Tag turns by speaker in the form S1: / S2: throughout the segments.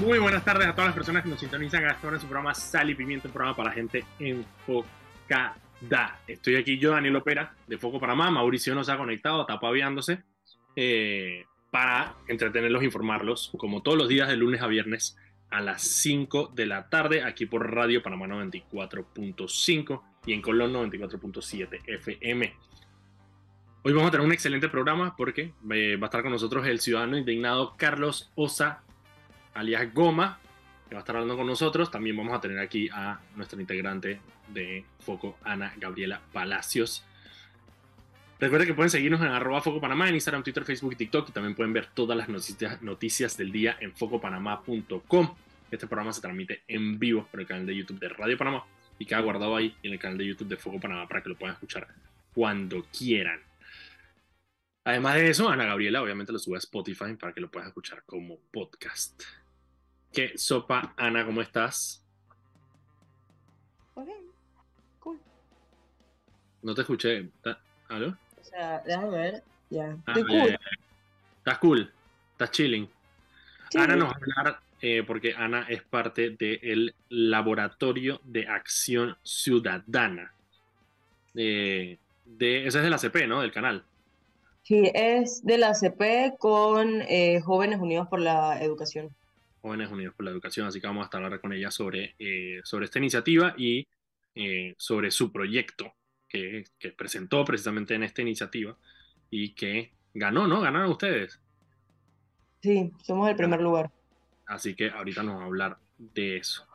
S1: Muy buenas tardes a todas las personas que nos sintonizan a esta hora en su programa Sal y Pimienta, un programa para gente enfocada. Estoy aquí yo, Daniel Opera, de Foco Panamá. Mauricio nos ha conectado, está paviándose, eh, para entretenerlos, informarlos, como todos los días de lunes a viernes a las 5 de la tarde, aquí por Radio Panamá 94.5 y en Colón 94.7 FM. Hoy vamos a tener un excelente programa porque eh, va a estar con nosotros el ciudadano indignado Carlos Osa alias Goma, que va a estar hablando con nosotros. También vamos a tener aquí a nuestra integrante de Foco, Ana Gabriela Palacios. Recuerden que pueden seguirnos en arroba Foco Panamá en Instagram, Twitter, Facebook y TikTok y también pueden ver todas las noticias, del día en focopanamá.com. Este programa se transmite en vivo por el canal de YouTube de Radio Panamá y queda guardado ahí en el canal de YouTube de Foco Panamá para que lo puedan escuchar cuando quieran. Además de eso, Ana Gabriela obviamente lo sube a Spotify para que lo puedas escuchar como podcast. ¿Qué sopa, Ana? ¿Cómo estás?
S2: Ok, cool.
S1: No te escuché. ¿Aló?
S2: O sea, déjame ver. Ya.
S1: Ah,
S2: Estoy cool.
S1: Estás cool. Estás chilling. Ana nos va a hablar, eh, porque Ana es parte del Laboratorio de Acción Ciudadana. Eh, de, ese es de la CP, ¿no? Del canal.
S2: Sí, es de la CP con eh, Jóvenes Unidos por la Educación.
S1: Jóvenes Unidos por la Educación, así que vamos a estar hablar con ella sobre, eh, sobre esta iniciativa y eh, sobre su proyecto que, que presentó precisamente en esta iniciativa y que ganó, ¿no? Ganaron ustedes.
S2: Sí, somos el primer lugar.
S1: Así que ahorita nos va a hablar de eso.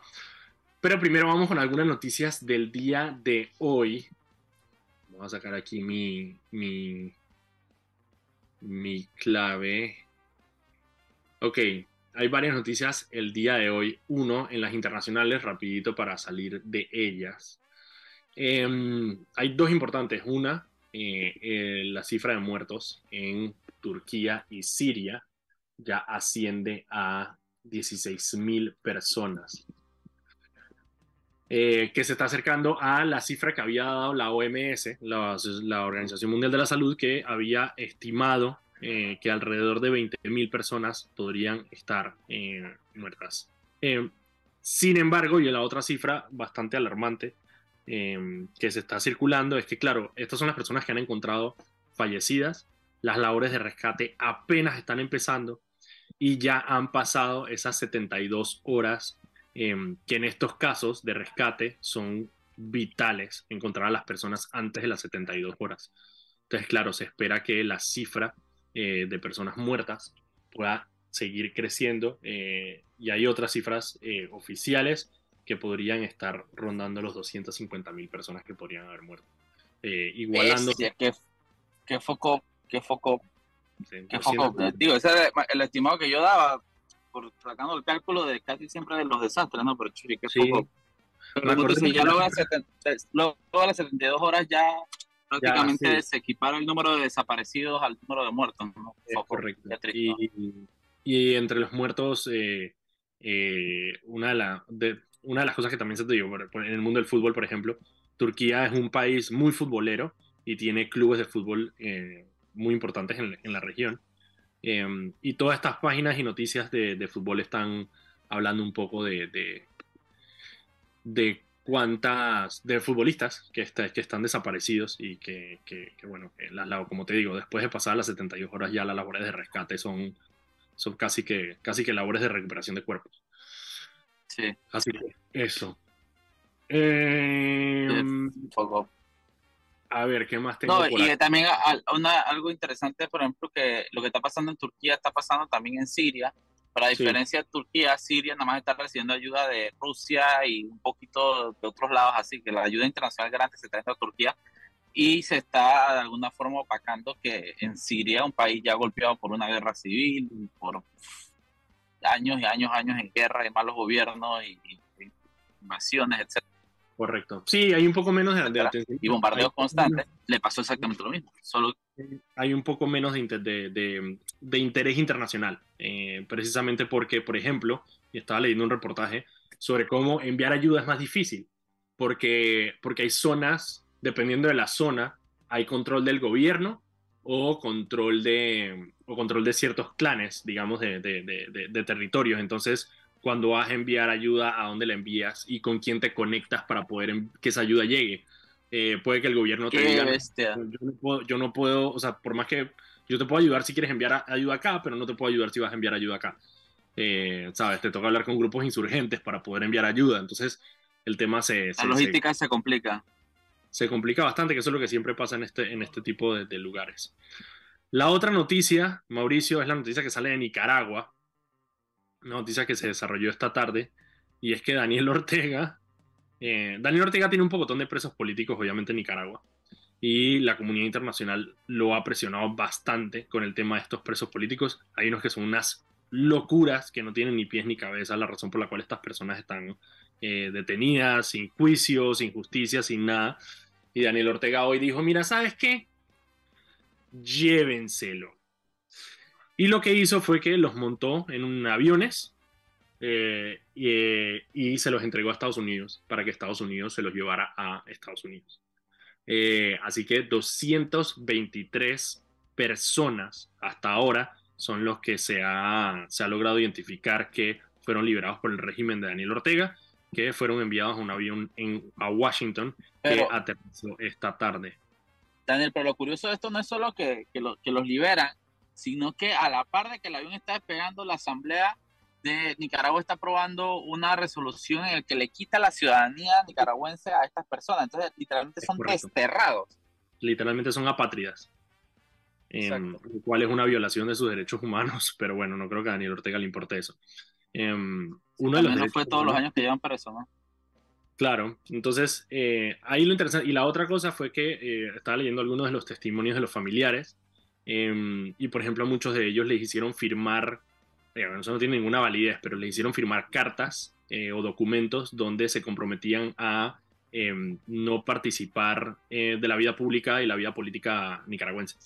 S1: Pero primero vamos con algunas noticias del día de hoy. Vamos a sacar aquí mi, mi, mi clave. Ok, hay varias noticias el día de hoy. Uno, en las internacionales, rapidito para salir de ellas. Em, hay dos importantes. Una, eh, eh, la cifra de muertos en Turquía y Siria ya asciende a 16.000 personas. Eh, que se está acercando a la cifra que había dado la OMS, la, la Organización Mundial de la Salud, que había estimado eh, que alrededor de 20.000 personas podrían estar eh, muertas. Eh, sin embargo, y la otra cifra bastante alarmante que se está circulando es que, claro, estas son las personas que han encontrado fallecidas, las labores de rescate apenas están empezando y ya han pasado esas 72 horas que en estos casos de rescate son vitales encontrar a las personas antes de las 72 horas. Entonces, claro, se espera que la cifra eh, de personas muertas pueda seguir creciendo eh, y hay otras cifras eh, oficiales que podrían estar rondando los 250 mil personas que podrían haber muerto. Eh, igualando...
S3: Bestia, ¿qué, qué foco, qué foco, qué
S1: 200
S3: foco. Digo, ese era el estimado que yo daba, por sacando el cálculo de casi siempre de los desastres, ¿no? Pero churi, qué
S1: Sí.
S3: foco. Pero
S1: que-
S3: ya luego de, 70 luego de las 72 horas ya prácticamente
S1: sí.
S3: se equipara el número de desaparecidos al número de muertos, ¿no?
S1: Es
S3: Foco,
S1: correcto. Y, y entre los muertos, eh, eh, una, de la- de- una de las cosas que también se te por- en el mundo del fútbol, por ejemplo, Turquía es un país muy futbolero y tiene clubes de fútbol eh, muy importantes en, en la región. Eh, y todas estas páginas y noticias de, de fútbol están hablando un poco de, de cuántas, de futbolistas que, está- que están desaparecidos y que, que- que, bueno, las como te digo, después de pasar las 72 horas ya las labores de rescate son, son casi, que, casi que labores de recuperación de cuerpos.
S3: Sí,
S1: Así que eso. Eh,
S3: foco.
S1: a ver, ¿qué más tengo
S3: No,
S1: por
S3: y también una- algo interesante, por ejemplo, que lo que está pasando en Turquía está pasando también en Siria. Pero a
S1: Sí.
S3: diferencia de Turquía, Siria nada más está recibiendo ayuda de Rusia y un poquito de otros lados, así que la ayuda internacional grande se está yendo a Turquía y se está de alguna forma opacando que en Siria, un país ya golpeado por una guerra civil, por años y años, años en guerra y malos gobiernos y, y- y invasiones, etcétera,
S1: Correcto. Sí, hay un poco menos de, de atención.
S3: y bombardeos constantes, le pasó exactamente lo mismo. Solo
S1: hay un poco menos de, inter- de- de- de interés internacional, eh, precisamente porque, por ejemplo, estaba leyendo un reportaje sobre cómo enviar ayuda es más difícil, porque, porque hay zonas, dependiendo de la zona, hay control del gobierno o control de, o control de ciertos clanes, digamos, de- de territorios. Entonces, cuando vas a enviar ayuda, a dónde la envías y con quién te conectas para poder que esa ayuda llegue. Eh, puede que el gobierno te diga, yo no, puedo, yo no puedo, o sea, por más que yo te puedo ayudar si quieres enviar ayuda acá, pero no te puedo ayudar si vas a enviar ayuda acá. Eh, ¿Sabes? Te toca hablar con grupos insurgentes para poder enviar ayuda. Entonces, el tema se...
S3: La logística se, complica.
S1: Se complica bastante, que eso es lo que siempre pasa en este, en este tipo de, lugares. La otra noticia, Mauricio, es la noticia que sale de Nicaragua. Una noticia que se desarrolló esta tarde. Y es que Daniel Ortega... Eh, Daniel Ortega tiene un pocotón de presos políticos, obviamente, en Nicaragua y la comunidad internacional lo ha presionado bastante con el tema de estos presos políticos. Hay unos que son unas locuras que no tienen ni pies ni cabeza, la razón por la cual estas personas están eh, detenidas, sin juicio, sin justicia, sin nada. Y Daniel Ortega hoy dijo, mira, ¿sabes qué? Llévenselo. Y lo que hizo fue que los montó en aviones eh, y, y se los entregó a Estados Unidos para que Estados Unidos se los llevara a Estados Unidos. Eh, así que 223 personas hasta ahora son los que se ha, se ha logrado identificar que fueron liberados por el régimen de Daniel Ortega, que fueron enviados a un avión en, a Washington que aterrizó esta tarde.
S3: Daniel, pero lo curioso de esto no es solo que, que, que los liberan, sino que a la par de que el avión está despegando, la asamblea de Nicaragua está aprobando una resolución en la que le quita la ciudadanía nicaragüense a estas personas. Entonces, literalmente son desterrados.
S1: Literalmente son apátridas. Em, lo cual es una violación de sus derechos humanos, pero bueno, no creo que a Daniel Ortega le importe eso.
S3: Em, uno de los no fue todos los años que llevan preso, ¿no?
S1: Claro, entonces eh, ahí lo interesante. Y la otra cosa fue que eh, estaba leyendo algunos de los testimonios de los familiares em, y, por ejemplo, a muchos de ellos les hicieron firmar eso no tiene ninguna validez, pero le hicieron firmar cartas eh, o documentos donde se comprometían a em, no participar eh, de la vida pública y la vida política nicaragüense.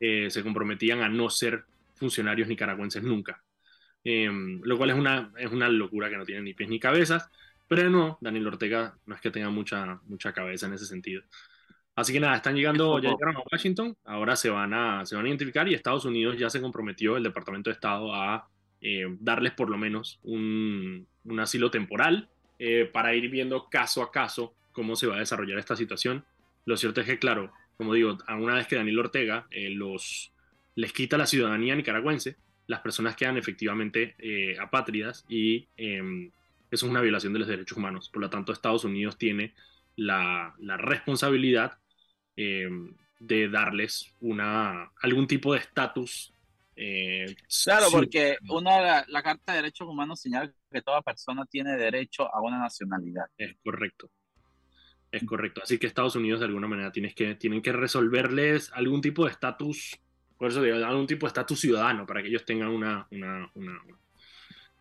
S1: Eh, se comprometían a no ser funcionarios nicaragüenses nunca. Em, lo cual es una, es una locura que no tiene ni pies ni cabezas, pero no, Daniel Ortega no es que tenga mucha, mucha cabeza en ese sentido. Así que nada, están llegando, ya llegaron a Washington, ahora se van a, se van a identificar y Estados Unidos ya se comprometió, el Departamento de Estado, a eh, darles por lo menos un, asilo temporal eh, para ir viendo caso a caso cómo se va a desarrollar esta situación. Lo cierto es que, claro, como digo, una vez que Daniel Ortega eh, les quita la ciudadanía nicaragüense, las personas quedan efectivamente apátridas y em, eso es una violación de los derechos humanos. Por lo tanto, Estados Unidos tiene la, la responsabilidad em, de darles una, algún tipo de estatus
S3: eh, claro, porque una, la, Carta de Derechos Humanos señala que toda persona tiene derecho a una nacionalidad.
S1: Es correcto. Es correcto. Así que Estados Unidos de alguna manera tienes que, tienen que resolverles algún tipo de estatus, por eso digo, algún tipo de estatus ciudadano para que ellos tengan una, una,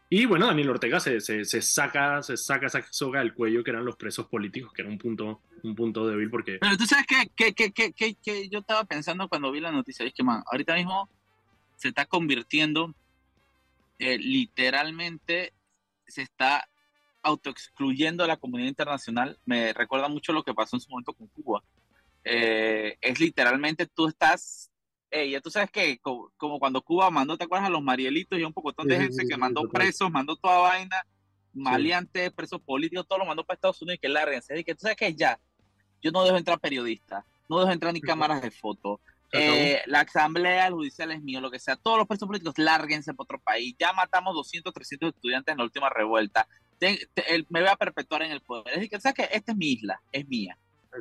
S1: Y bueno, Daniel Ortega se, se, se, saca, se saca esa soga del cuello que eran los presos políticos, que era un punto, un punto débil porque...
S3: Pero tú sabes que, que, que, que yo estaba pensando cuando vi la noticia, es que man, ahorita mismo se está convirtiendo eh, literalmente, se está autoexcluyendo a la comunidad internacional. Me recuerda mucho lo que pasó en su momento con Cuba. Eh, es literalmente tú estás, ya tú sabes que como, cuando Cuba mandó, ¿te acuerdas? A los Marielitos y un poco de gente que mandó presos, mandó toda vaina, maleantes, presos políticos, todo lo mandó para Estados Unidos y que larguense. Y que tú sabes que ya, yo no dejo entrar periodistas, no dejo entrar ni cámaras de fotos, eh, la asamblea judicial es mío, lo que sea. Todos los presos políticos, lárguense para otro país. Ya matamos 200, 300 estudiantes en la última revuelta. me voy a perpetuar en el poder. Es decir, ¿sabes que Esta es mi isla, es mía.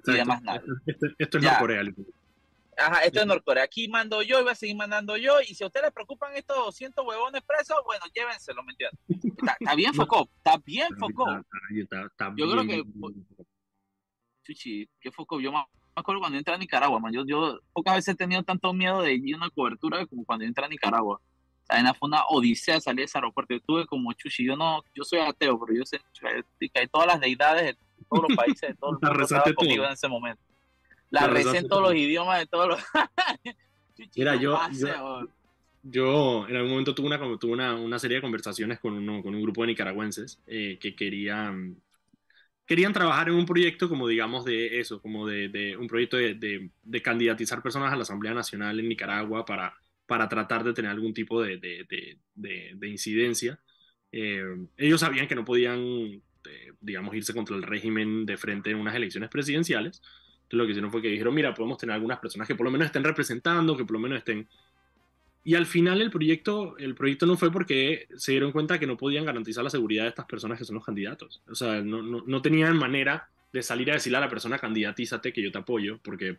S3: Y demás nada.
S1: Esto, esto es Norcorea.
S3: Ajá, esto es Norcorea. Aquí mando yo y voy a seguir mandando yo. Y si a ustedes les preocupan estos 200 huevones presos, bueno, llévenselo, ¿me entiendes? Está, bien Focó, está bien Focó. yo creo que... Chuchi, ¿qué Focó? Yo más me acuerdo cuando entré a Nicaragua, man. Yo, yo pocas veces he tenido tanto miedo de ir a una cobertura como cuando entré a Nicaragua. O sea, fue una odisea salir de ese aeropuerto. Yo tuve como chuchi. Yo no, yo soy ateo, pero yo sé que hay todas las deidades de todos los países, de todos los países conmigo en ese momento. La, recé en todos los idiomas de todos los.
S1: Mira, yo, yo, en algún momento tuve una, tuve una, una serie de conversaciones con, uno, con un grupo de nicaragüenses eh, que querían querían trabajar en un proyecto como digamos de eso, como de, un proyecto de, de, candidatizar personas a la Asamblea Nacional en Nicaragua para, para tratar de tener algún tipo de, incidencia. eh, ellos sabían que no podían, eh, digamos, irse contra el régimen de frente en unas elecciones presidenciales. Entonces lo que hicieron fue que dijeron, mira, podemos tener algunas personas que por lo menos estén representando, que por lo menos estén... Y al final el proyecto, el proyecto no fue porque se dieron cuenta que no podían garantizar la seguridad de estas personas que son los candidatos. O sea, no, no, no tenían manera de salir a decirle a la persona candidatízate que yo te apoyo, porque,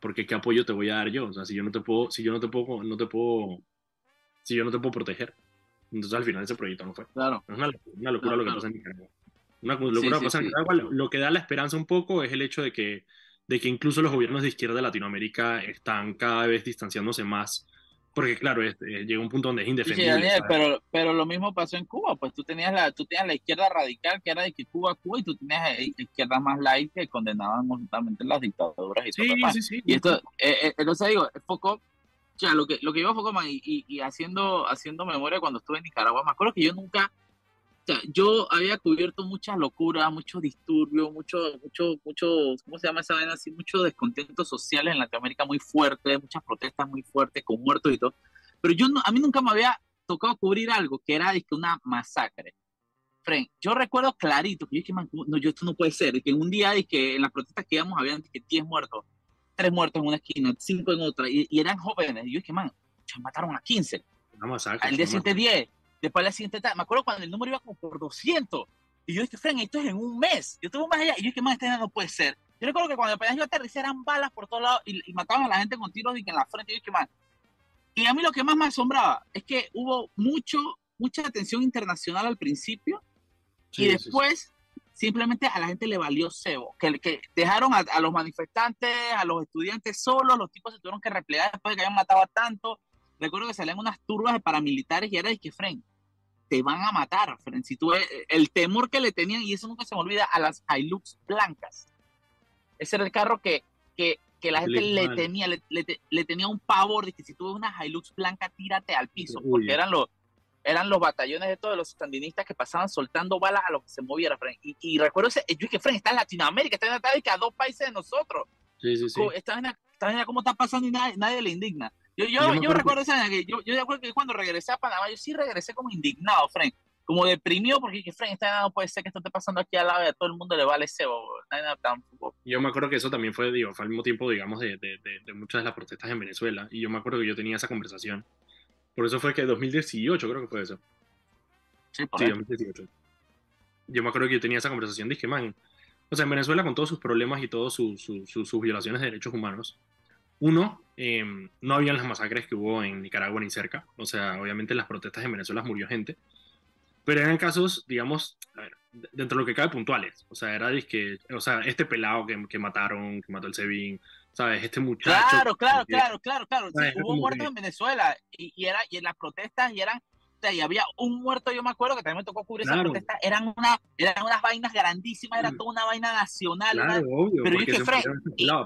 S1: porque qué apoyo te voy a dar yo. O sea, si yo no te puedo, si yo no te puedo, no te puedo, si yo no te puedo proteger. Entonces al final ese proyecto no fue.
S3: Claro.
S1: Es una, locura, una locura
S3: Claro,
S1: lo que
S3: claro.
S1: pasa en Nicaragua. Una locura
S3: Sí,
S1: lo que
S3: sí,
S1: en
S3: sí.
S1: Nicaragua. Lo, lo que da la esperanza un poco es el hecho de que, de que incluso los gobiernos de izquierda de Latinoamérica están cada vez distanciándose más. Porque claro, es- eh, llega un punto donde es
S3: Sí,
S1: indefendible.
S3: Daniel,
S1: ¿sabes?
S3: pero, pero lo mismo pasó en Cuba, pues tú tenías la, tú tenías la izquierda radical que era de que Cuba, Cuba, y tú tenías eh, izquierda más light que condenaban justamente las dictaduras y todo
S1: Sí, sí, sí.
S3: Y esto, eh, eh, entonces digo, Foucault, o sea, lo que, lo que yo Foucault, man, y, y, y haciendo, haciendo memoria cuando estuve en Nicaragua, me acuerdo que yo nunca, sea, yo había cubierto muchas locuras, muchos disturbios, muchos, mucho, mucho, ¿cómo se llama esa vaina así? Muchos descontentos sociales en Latinoamérica muy fuertes, muchas protestas muy fuertes, con muertos y todo. Pero yo no, a mí nunca me había tocado cubrir algo que era dizque, una masacre. Fren, yo recuerdo clarito que yo dije, man, no, yo esto no puede ser, que en un día que en las protestas que íbamos habían dizque, 10 muertos, tres muertos en una esquina, cinco en otra, y, y eran jóvenes. Y yo dije, man, ya mataron a 15.
S1: Una masacre.
S3: Al día siguiente 10. Después día siguiente tal. Me acuerdo cuando el número iba como por 200. Y yo dije, Fren, esto es en un mes. Yo estuve más allá. Y yo dije, man, este no puede ser. Yo recuerdo que cuando apenas yo aterricé eran balas por todos lados y, y mataban a la gente con tiros y que en la frente. Y yo dije, man. Y a mí lo que más me asombraba es que hubo mucho, mucha atención internacional al principio
S1: Sí,
S3: y
S1: sí, sí.
S3: después simplemente a la gente le valió cebo, que, que dejaron a, a los manifestantes, a los estudiantes solos, los tipos se tuvieron que replegar después de que habían matado a tanto. Recuerdo que salían unas turbas de paramilitares y era de que, Fren, te van a matar. Si tú ves el temor que le tenían, y eso nunca se me olvida, a las Hilux blancas. Ese era el carro que, que, que la gente le tenía, le, le le tenía un pavor de que si tú ves una Hilux blanca, tírate al piso,
S1: Uy.
S3: porque eran los, eran los batallones de todos los sandinistas que pasaban soltando balas a lo que se moviera, Fren. Y, y recuerdo ese, yo dije, Fren, está en Latinoamérica, está en Latinoamérica, a dos países de nosotros.
S1: Sí, sí, sí.
S3: Esta vaina cómo está pasando y nadie, nadie le indigna. Yo, yo,
S1: Yo
S3: yo,
S1: acuerdo
S3: recuerdo esa que yo, yo recuerdo que cuando regresé a Panamá, yo sí regresé como indignado, Fren. Como deprimido porque dije, Fren, esta no puede ser que esto esté pasando aquí al lado y a todo el mundo le vale cebo.
S1: Yo me acuerdo que eso también fue, digo, fue al mismo tiempo, digamos, de, de, de, de muchas de las protestas en Venezuela. Y yo me acuerdo que yo tenía esa conversación. Por eso fue que 2018 creo que fue eso.
S3: Sí,
S1: Sí,
S3: ahí.
S1: 2018. Yo me acuerdo que yo tenía esa conversación, dije, man, o sea, en Venezuela con todos sus problemas y todas sus sus- sus- sus violaciones de derechos humanos, uno, eh, no habían las masacres que hubo en Nicaragua ni cerca, o sea, obviamente en las protestas en Venezuela murió gente, pero eran casos, digamos, a ver, de- dentro de lo que cabe puntuales, o sea, era que, o sea, este pelado que, que mataron, que mató el Sebin, ¿sabes? Este muchacho.
S3: Claro, claro,
S1: que-
S3: claro, claro, claro. Sí, hubo muertos
S1: que-
S3: en Venezuela y, y era, y en las protestas y eran, y había un muerto, yo me acuerdo que también me tocó cubrir esas
S1: Claro.
S3: protestas, eran, una, eran unas vainas grandísimas, era
S1: Mm.
S3: toda una vaina nacional. una-
S1: Claro, obvio,
S3: pero yo dije, Fred,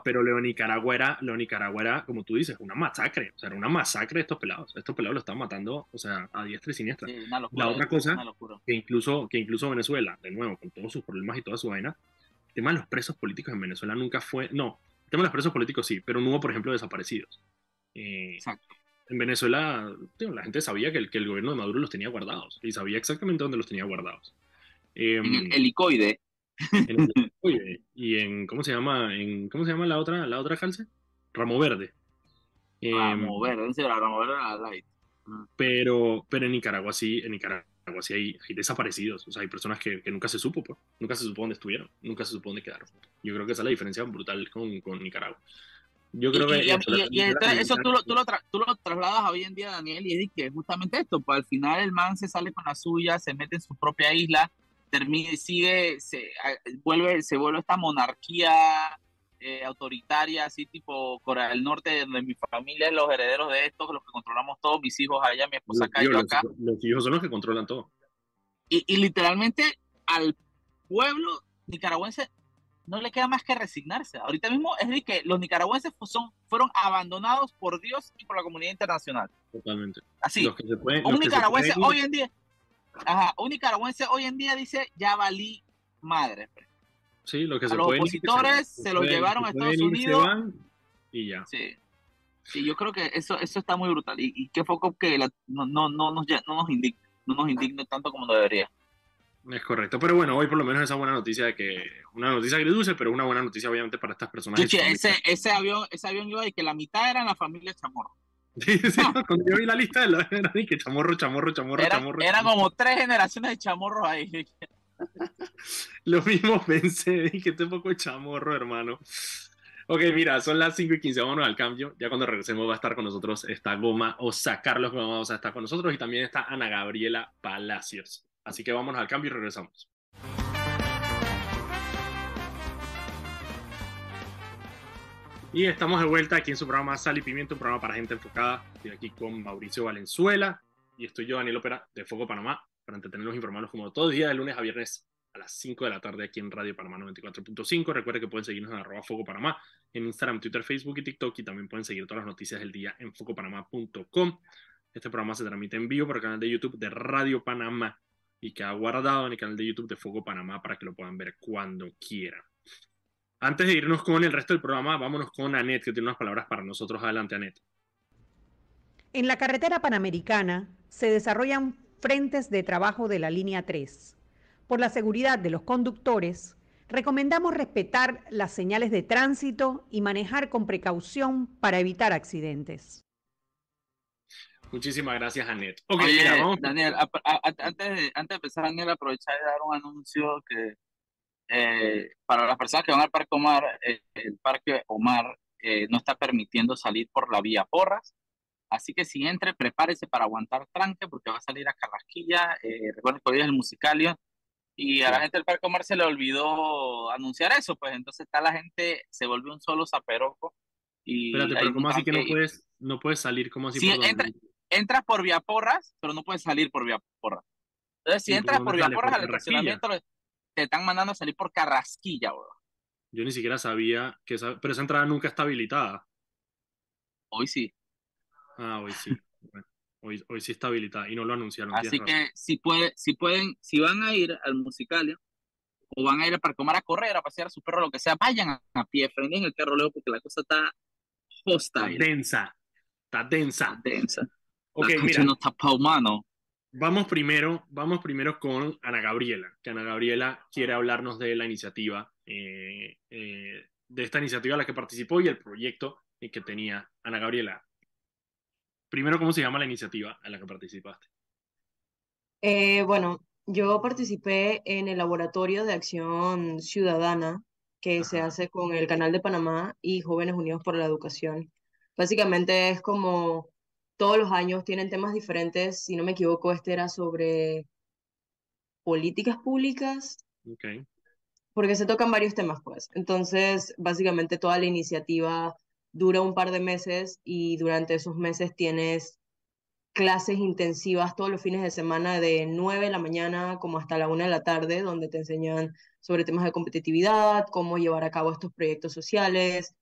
S1: pero de Nicaragua era, de Nicaragua era, como tú dices, una masacre, o sea, era una masacre de estos pelados, estos pelados lo estaban matando, o sea, a diestra y siniestra,
S3: Sí, una locura,
S1: La otra cosa- que incluso, que incluso Venezuela, de nuevo, con todos sus problemas y toda su vaina, el tema de los presos políticos en Venezuela nunca fue, no, el tema de los presos políticos sí, pero no hubo, por ejemplo, desaparecidos. Eh,
S3: Exacto.
S1: En Venezuela, tío, la gente sabía que el, que el gobierno de Maduro los tenía guardados, y sabía exactamente dónde los tenía guardados. Eh,
S3: En el helicoide.
S1: en el- oye, y en cómo se llama en cómo se llama la otra la otra calce Ramo Verde. Eh,
S3: Ramo Verde, era Ramo Verde era light.
S1: pero pero en Nicaragua sí en Nicaragua sí hay, hay desaparecidos. O sea hay personas que, que nunca se supo pues. nunca se supo dónde estuvieron. Nunca se supo dónde quedaron. Yo creo que esa es la diferencia brutal con, con Nicaragua yo creo
S3: Y,
S1: que
S3: y-
S1: eso,
S3: y- y entonces eso tú lo, tú, lo tra- tú lo trasladas a hoy en día, Daniel, y es que justamente esto, pues al final el man se sale con la suya, se mete en su propia isla, termina, sigue, se vuelve, se vuelve esta monarquía eh, autoritaria, así tipo Corea del Norte, donde mi familia es los herederos de esto, los que controlamos todos, mis hijos allá, mi esposa acá,
S1: tío,
S3: yo
S1: los,
S3: acá.
S1: los hijos son los que controlan todo
S3: Y, y literalmente al pueblo nicaragüense no le queda más que resignarse. Ahorita mismo es de que los nicaragüenses son, fueron abandonados por Dios y por la comunidad internacional.
S1: totalmente
S3: Así,
S1: los que se pueden
S3: un
S1: los que se
S3: nicaragüense
S1: pueden
S3: hoy en día, ajá, un nicaragüense hoy en día dice, ya valí madre. pues".
S1: sí los que
S3: a
S1: se
S3: los
S1: pueden
S3: opositores
S1: se-
S3: se los llevaron a Estados
S1: se
S3: Unidos.
S1: van, y ya
S3: Sí. Sí, yo creo que eso, eso está muy brutal. Y, y qué poco que la- no, no, no, nos, no nos indigna. no nos indigne tanto como debería.
S1: Es correcto, pero bueno, hoy por lo menos esa buena noticia de que una noticia agridulce, pero una buena noticia obviamente para estas personas.
S3: ese, ese avión, ese avión iba y que la mitad era la familia Chamorro.
S1: Sí, sí, cuando yo vi la lista de la que chamorro, chamorro, chamorro,
S3: era,
S1: chamorro.
S3: Eran como tres generaciones de chamorros ahí.
S1: Lo mismo pensé, dije, este poco chamorro, hermano. Ok, mira, son las 5 y 15, vámonos al cambio. Ya cuando regresemos va a estar con nosotros esta Goma, o sea, Carlos Goma vamos a estar con nosotros y también está Ana Gabriela Palacios. Así que vámonos al cambio y regresamos. Y estamos de vuelta aquí en su programa Sal y Pimiento, un programa para gente enfocada. Estoy aquí con Mauricio Valenzuela y estoy yo, Daniel Ópera, de Foco Panamá, para entretenerlos e informarlos como todos los días, de lunes a viernes a las 5 de la tarde aquí en Radio Panamá 94.5. Recuerden que pueden seguirnos en arroba Foco Panamá en Instagram, Twitter, Facebook y TikTok y también pueden seguir todas las noticias del día en focopanamá.com. Este programa se transmite en vivo por el canal de YouTube de Radio Panamá y queda guardado en el canal de YouTube de Foco Panamá para que lo puedan ver cuando quieran. Antes de irnos con el resto del programa, vámonos con Anet, que tiene unas palabras para nosotros. Adelante, Anet.
S4: En la carretera panamericana se desarrollan frentes de trabajo de la línea 3. Por la seguridad de los conductores, recomendamos respetar las señales de tránsito y manejar con precaución para evitar accidentes.
S1: Muchísimas gracias, Anet.
S3: Okay, Daniel, antes, de, antes de empezar, Daniel, aprovechar de dar un anuncio que eh, para las personas que van al Parque Omar, eh, el Parque Omar eh, no está permitiendo salir por la vía Porras. Así que si entre, prepárese para aguantar tranque porque va a salir a Carrasquilla. recuerden que hoy es el musicalio. Y a la gente del Parque Omar se le olvidó anunciar eso, pues entonces está la gente, se volvió un solo zaperoco. Y
S1: Espérate, pero ¿cómo así que no puedes, no puedes salir? ¿Cómo así?
S3: Si entras por vía Porras, pero no puedes salir por vía Porras. Entonces, si entras por vía Porras al estacionamiento, te están mandando a salir por Carrasquilla, bro.
S1: Yo ni siquiera sabía que esa, pero esa entrada nunca está habilitada.
S3: Hoy sí.
S1: Ah, hoy sí. hoy, hoy sí está habilitada y no lo anunciaron.
S3: Así que si, puede, si pueden, si van a ir al musicalio o van a ir para comer a correr, a pasear a su perro, lo que sea, vayan a, pie, frenen el carro luego porque la cosa está hostile.
S1: Está densa. Está densa.
S3: Está densa.
S1: Ok, mira.
S3: no está pa' humano.
S1: Vamos primero, vamos primero con Ana Gabriela, que Ana Gabriela quiere hablarnos de la iniciativa, eh, eh, de esta iniciativa a la que participó y el proyecto que tenía Ana Gabriela. Primero, ¿cómo se llama la iniciativa a la que participaste?
S2: Eh, bueno, yo participé en el Laboratorio de Acción Ciudadana que se hace con el Canal de Panamá y Jóvenes Unidos por la Educación. Básicamente es como todos los años tienen temas diferentes. Si no me equivoco, este era sobre políticas públicas.
S1: Okay.
S2: Porque se tocan varios temas, pues. Entonces, básicamente toda la iniciativa dura un par de meses y durante esos meses tienes clases intensivas todos los fines de semana de 9 de la mañana como hasta la 1 de la tarde, donde te enseñan sobre temas de competitividad, cómo llevar a cabo estos proyectos sociales,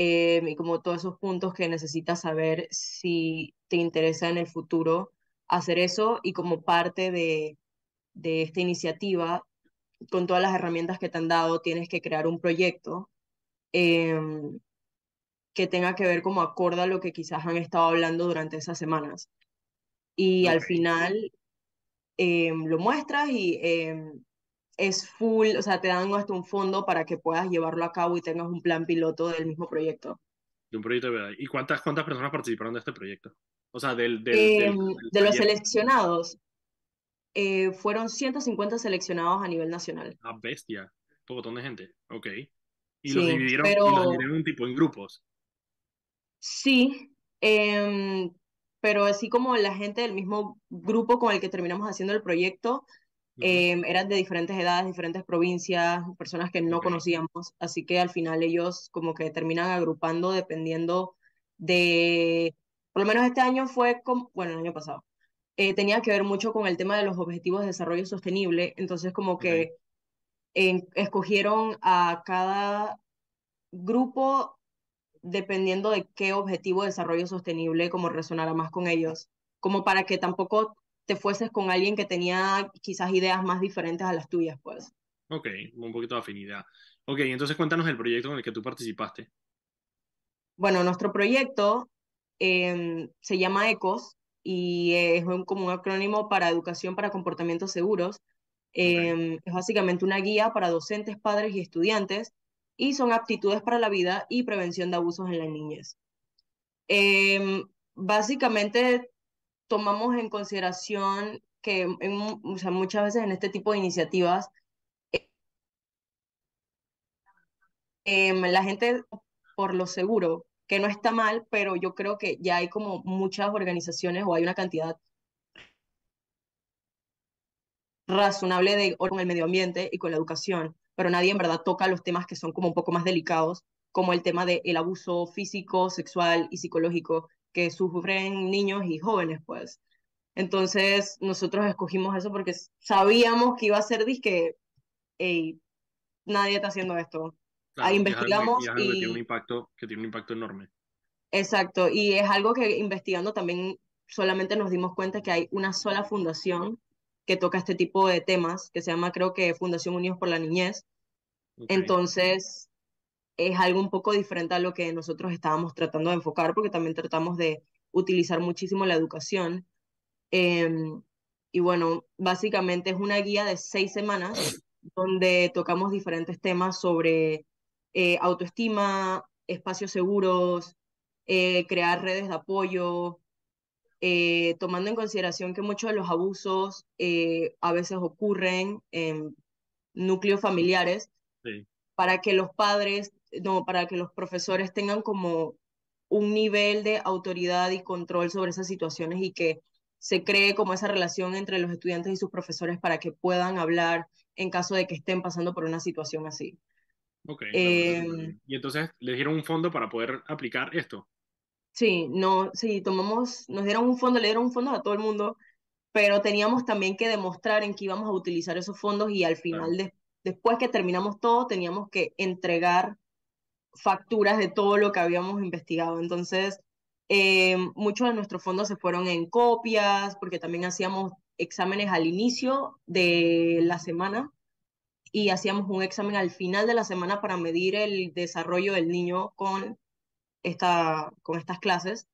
S2: eh, y como todos esos puntos que necesitas saber si te interesa en el futuro hacer eso y como parte de, de esta iniciativa, con todas las herramientas que te han dado, tienes que crear un proyecto em, que tenga que ver como acorda lo que quizás han estado hablando durante esas semanas. Y al final em, lo muestras y em, es full, o sea, te dan hasta un fondo para que puedas llevarlo a cabo y tengas un plan piloto del mismo proyecto.
S1: De un proyecto de verdad. ¿Y cuántas, cuántas personas participaron de este proyecto? O sea, del... del,
S2: em, de los seleccionados, eh, fueron 150 seleccionados a nivel nacional.
S1: Ah, bestia. Un montón de gente. Ok. ¿Y, los, dividieron, pero... ¿y los dividieron un tipo en grupos?
S2: Sí, eh, pero así como la gente del mismo grupo con el que terminamos haciendo el proyecto, Em, eran de diferentes edades, diferentes provincias, personas que no conocíamos, así que al final ellos como que terminan agrupando dependiendo de, por lo menos este año fue, como, bueno, el año pasado, eh, tenía que ver mucho con el tema de los objetivos de desarrollo sostenible, entonces como que escogieron a cada grupo dependiendo de qué objetivo de desarrollo sostenible como resonara más con ellos, como para que tampoco te fueses con alguien que tenía quizás ideas más diferentes a las tuyas, pues.
S1: Ok, un poquito de afinidad. Ok, entonces cuéntanos el proyecto en el que tú participaste.
S2: Bueno, nuestro proyecto em, se llama ECOS y es un, como un acrónimo para Educación para Comportamientos Seguros. Em, es básicamente una guía para docentes, padres y estudiantes y son aptitudes para la vida y prevención de abusos en la niñez. Em, básicamente tomamos en consideración que muchas veces en este tipo de iniciativas em, la gente por lo seguro, que no está mal, pero yo creo que ya hay como muchas organizaciones o hay una cantidad razonable de con el medio ambiente y con la educación, pero nadie en verdad toca los temas que son como un poco más delicados, como el tema del abuso físico, sexual y psicológico que sufren niños y jóvenes, pues. Entonces, nosotros escogimos eso porque sabíamos que iba a ser disque, hey, nadie está haciendo esto. Ahí investigamos
S1: y, que, tiene un impacto, que tiene un impacto enorme.
S2: Exacto, y es algo que investigando también solamente nos dimos cuenta que hay una sola fundación que toca este tipo de temas, que se llama creo que Fundación Unidos por la Niñez. Entonces, es algo un poco diferente a lo que nosotros estábamos tratando de enfocar, porque también tratamos de utilizar muchísimo la educación. Em, y bueno, básicamente es una guía de seis semanas donde tocamos diferentes temas sobre eh, autoestima, espacios seguros, eh, crear redes de apoyo, eh, tomando en consideración que muchos de los abusos a veces ocurren en núcleos familiares, para que los padres, no, para que los profesores tengan como un nivel de autoridad y control sobre esas situaciones y que se cree como esa relación entre los estudiantes y sus profesores para que puedan hablar en caso de que estén pasando por una situación así.
S1: Ok. Em, y entonces le dieron un fondo para poder aplicar esto.
S2: Sí, no, sí, tomamos, nos dieron un fondo, le dieron un fondo a todo el mundo, pero teníamos también que demostrar en qué íbamos a utilizar esos fondos y al final, después que terminamos todo, teníamos que entregar facturas de todo lo que habíamos investigado. Entonces, eh, muchos de nuestros fondos se fueron en copias, porque también hacíamos exámenes al inicio de la semana y hacíamos un examen al final de la semana para medir el desarrollo del niño con esta, con estas clases.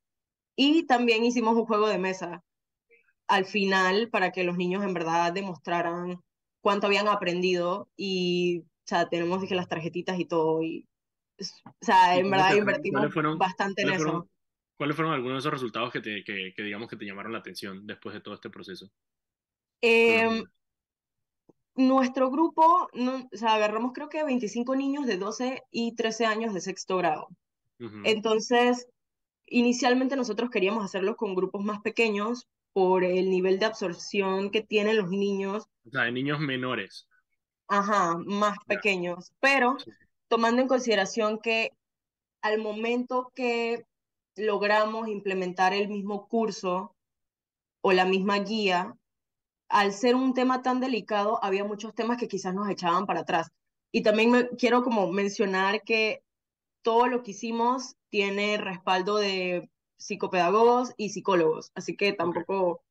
S2: Y también hicimos un juego de mesa al final para que los niños en verdad demostraran cuánto habían aprendido y, o sea, tenemos las tarjetitas y todo. Y, o sea, en verdad invertimos bastante en eso.
S1: ¿Cuáles fueron algunos de esos resultados que, te, que, que, digamos que te llamaron la atención después de todo este proceso?
S2: Eh, nuestro grupo, no, o sea, agarramos creo que 25 niños de 12 y 13 años de sexto grado. Entonces, inicialmente nosotros queríamos hacerlo con grupos más pequeños por el nivel de absorción que tienen los niños.
S1: O sea, de niños menores.
S2: Ajá, más pequeños. Pero tomando en consideración que al momento que logramos implementar el mismo curso o la misma guía, al ser un tema tan delicado, había muchos temas que quizás nos echaban para atrás. Y también me, quiero como mencionar que todo lo que hicimos tiene respaldo de psicopedagogos y psicólogos, así que tampoco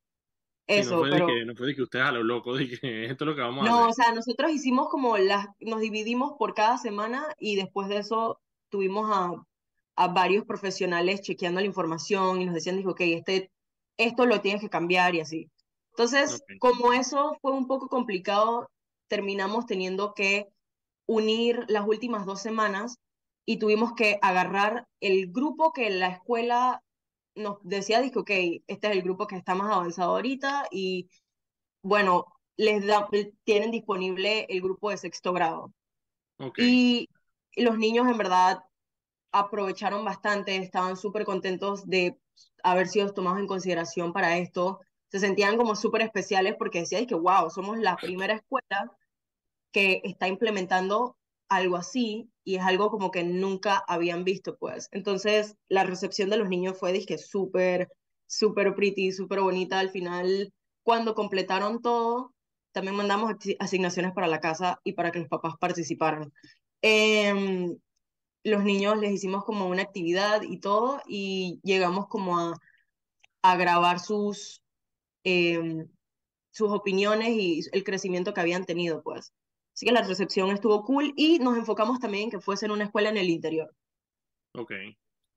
S2: eso,
S1: no pero... Que, no puede que ustedes a lo loco que esto es lo que vamos
S2: a No, o sea, nosotros hicimos como las, nos dividimos por cada semana y después de eso tuvimos a, a varios profesionales chequeando la información y nos decían, dijo, ok, este, esto lo tienes que cambiar y así. Entonces, como eso fue un poco complicado, terminamos teniendo que unir las últimas dos semanas y tuvimos que agarrar el grupo que la escuela nos decía, dijo, ok, este es el grupo que está más avanzado ahorita y bueno, les da, tienen disponible el grupo de sexto grado. Y los niños en verdad aprovecharon bastante, estaban súper contentos de haber sido tomados en consideración para esto. Se sentían como súper especiales porque decían que, wow, somos la primera escuela que está implementando algo así y es algo como que nunca habían visto, pues. Entonces, la recepción de los niños fue, dije, súper, súper pretty, súper bonita. Al final, cuando completaron todo, también mandamos asignaciones para la casa y para que los papás participaran. Em, los niños les hicimos como una actividad y todo y llegamos como a, a grabar sus, em, sus opiniones y el crecimiento que habían tenido, pues. Así que la recepción estuvo cool y nos enfocamos también en que fuese en una escuela en el interior.
S1: Ok.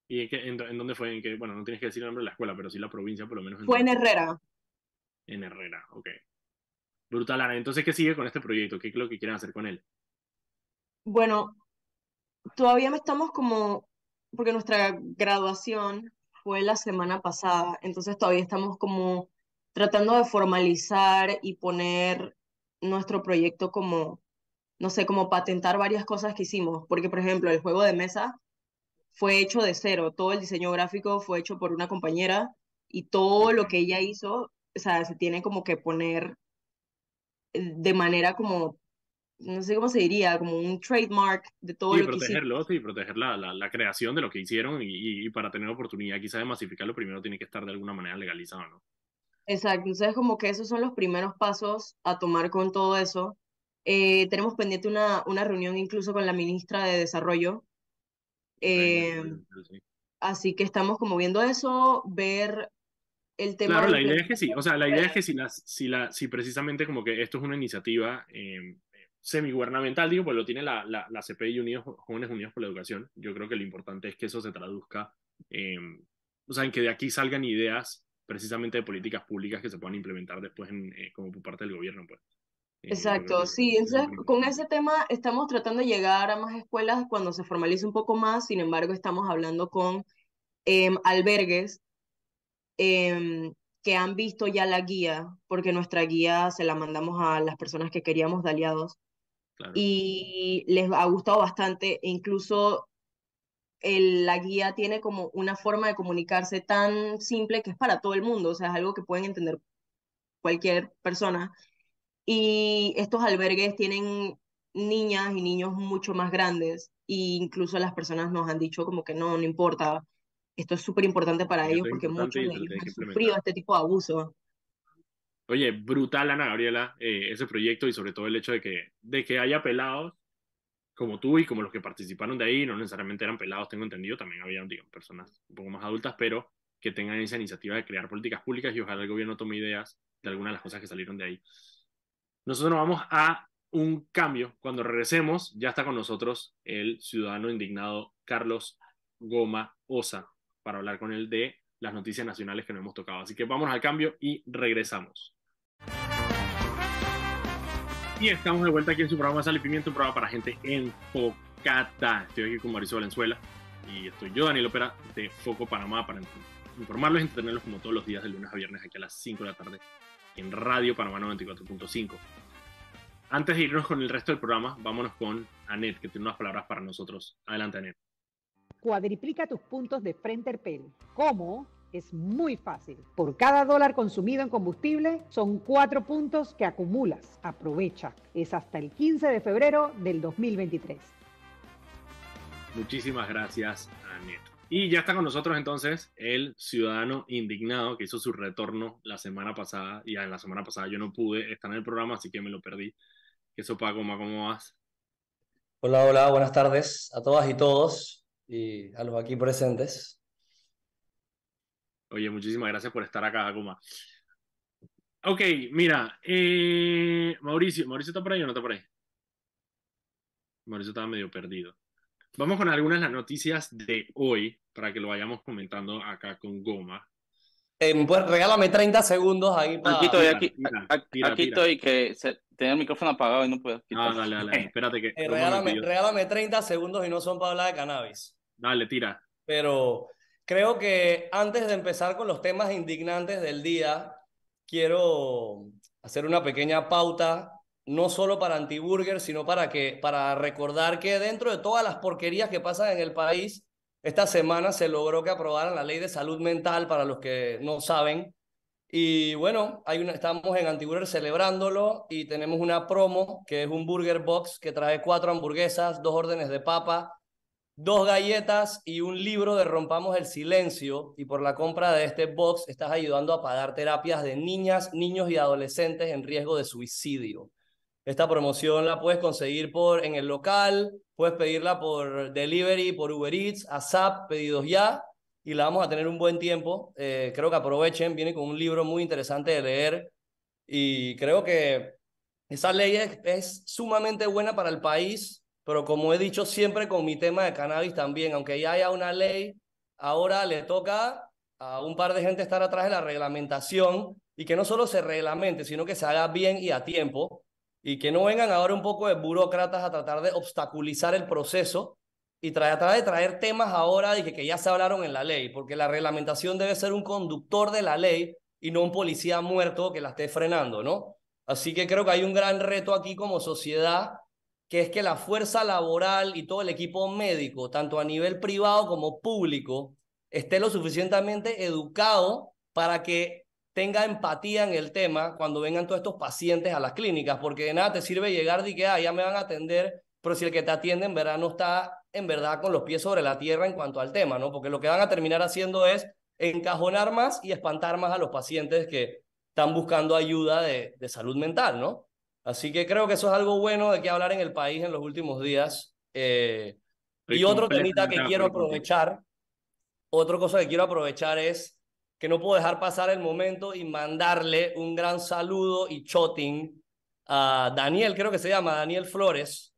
S1: ¿Y en, dónde fue? ¿En bueno, no tienes que decir el nombre de la escuela, pero sí la provincia, por lo menos.
S2: fue en Herrera.
S1: En Herrera, ok. Brutal, Ana. Entonces, ¿qué sigue con este proyecto? ¿Qué es lo que quieren hacer con él?
S2: Bueno, todavía me estamos como, porque nuestra graduación fue la semana pasada, entonces todavía estamos como tratando de formalizar y poner nuestro proyecto como, no sé, como patentar varias cosas que hicimos, porque por ejemplo el juego de mesa fue hecho de cero, todo el diseño gráfico fue hecho por una compañera y todo lo que ella hizo, o sea, se tiene como que poner eh, de manera como no sé cómo se diría, como un trademark de todo lo
S1: que hicieron. Sí, proteger la, la, creación de lo que hicieron y, y, para tener oportunidad quizá de masificarlo primero tiene que estar de alguna manera legalizado, ¿no?
S2: Exacto, entonces como que esos son los primeros pasos a tomar con todo eso. Eh, tenemos pendiente una, una reunión incluso con la ministra de Desarrollo. Eh, así que estamos como viendo eso, ver el tema.
S1: Claro, la idea es que sí, o sea, la idea es que si, la, si, la, si precisamente como que esto es una iniciativa eh, semigubernamental, digo, pues lo tiene la, la, la CPI Unidos, Jóvenes Unidos por la Educación. Yo creo que lo importante es que eso se traduzca, eh, o sea, en que de aquí salgan ideas precisamente de políticas públicas que se puedan implementar después en, eh, como por parte del gobierno, pues.
S2: Eh, Exacto, sí, entonces con ese tema estamos tratando de llegar a más escuelas cuando se formalice un poco más, sin embargo estamos hablando con em, albergues em, que han visto ya la guía, porque nuestra guía se la mandamos a las personas que queríamos de aliados y les ha gustado bastante, e incluso el, la guía tiene como una forma de comunicarse tan simple que es para todo el mundo, o sea, es algo que pueden entender cualquier persona. Y estos albergues tienen niñas y niños mucho más grandes, e incluso las personas nos han dicho como que no, no importa, esto es súper importante para ellos porque muchos de ellos han sufrido este tipo de abuso.
S1: Oye, brutal, Ana Gabriela, eh, ese proyecto y sobre todo el hecho de que, de que haya pelados como tú y como los que participaron de ahí, no necesariamente eran pelados, tengo entendido, también había, digamos, personas un poco más adultas, pero que tengan esa iniciativa de crear políticas públicas y ojalá el gobierno tome ideas de algunas de las cosas que salieron de ahí. Nosotros nos vamos a un cambio. Cuando regresemos, ya está con nosotros el ciudadano indignado Carlos Goma Osa para hablar con él de las noticias nacionales que nos hemos tocado. Así que vamos al cambio y regresamos. Y estamos de vuelta aquí en su programa Sal y Pimiento, un programa para gente enfocada. Estoy aquí con Mauricio Valenzuela y estoy yo, Daniel Opera, de Foco Panamá, para informarlos y entretenerlos como todos los días de lunes a viernes aquí a las 5 de la tarde en Radio Panamá 94.5. Antes de irnos con el resto del programa, vámonos con Anet, que tiene unas palabras para nosotros. Adelante, Anet.
S4: Cuadriplica tus puntos de Frente ¿Cómo? Es muy fácil. Por cada dólar consumido en combustible son cuatro puntos que acumulas. Aprovecha. Es hasta el 15 de febrero del 2023.
S1: Muchísimas gracias, Anet. Y ya está con nosotros entonces el ciudadano indignado que hizo su retorno la semana pasada. Y en la semana pasada yo no pude estar en el programa, así que me lo perdí. ¿Qué sopa, cómo, cómo vas?
S5: Hola, hola, buenas tardes a todas y todos y a los aquí presentes.
S1: Oye, muchísimas gracias por estar acá, Guma. Ok, mira, eh, Mauricio, ¿Mauricio está por ahí o no está por ahí? Mauricio estaba medio perdido. Vamos con algunas de las noticias de hoy para que lo vayamos comentando acá con Goma.
S5: Eh, pues regálame 30 segundos ahí
S3: para... Aquí estoy, aquí, aquí estoy, que se, tenía el micrófono apagado y no puedo
S1: quitar. Ah, dale, dale, espérate que...
S5: Eh, regálame, regálame 30 segundos y no son para hablar de cannabis.
S1: Dale, tira.
S5: Pero Creo que antes de empezar con los temas indignantes del día, quiero hacer una pequeña pauta, no solo para Antiburger, sino para, que, para recordar que dentro de todas las porquerías que pasan en el país, esta semana se logró que aprobaran la ley de salud mental, para los que no saben. Y bueno, hay una, estamos en Antiburger celebrándolo y tenemos una promo que es un Burger Box que trae cuatro hamburguesas, dos órdenes de papa, dos galletas y un libro de Rompamos el Silencio y por la compra de este box estás ayudando a pagar terapias de niñas, niños y adolescentes en riesgo de suicidio. Esta promoción la puedes conseguir por en el local, puedes pedirla por delivery, por Uber Eats, ASAP, pedidos ya y la vamos a tener un buen tiempo. Eh, creo que aprovechen, viene con un libro muy interesante de leer y creo que esa ley es sumamente buena para el país pero como he dicho siempre con mi tema de cannabis también, aunque ya haya una ley, ahora le toca a un par de gente estar atrás de la reglamentación y que no solo se reglamente, sino que se haga bien y a tiempo y que no vengan ahora un poco de burócratas a tratar de obstaculizar el proceso y tratar de traer temas ahora de que, que ya se hablaron en la ley, porque la reglamentación debe ser un conductor de la ley y no un policía muerto que la esté frenando, ¿no? Así que creo que hay un gran reto aquí como sociedad, que es que la fuerza laboral y todo el equipo médico, tanto a nivel privado como público, esté lo suficientemente educado para que tenga empatía en el tema cuando vengan todos estos pacientes a las clínicas, porque de nada te sirve llegar y que ah, ya me van a atender, pero si el que te atiende en verdad no está en verdad con los pies sobre la tierra en cuanto al tema, ¿no? Porque lo que van a terminar haciendo es encajonar más y espantar más a los pacientes que están buscando ayuda de, de salud mental, ¿no? Así que creo que eso es algo bueno de que hablar en el país en los últimos días. Eh, y otro temita que quiero aprovechar, otra cosa que quiero aprovechar es que no puedo dejar pasar el momento y mandarle un gran saludo y shotting a Daniel, creo que se llama Daniel Flores,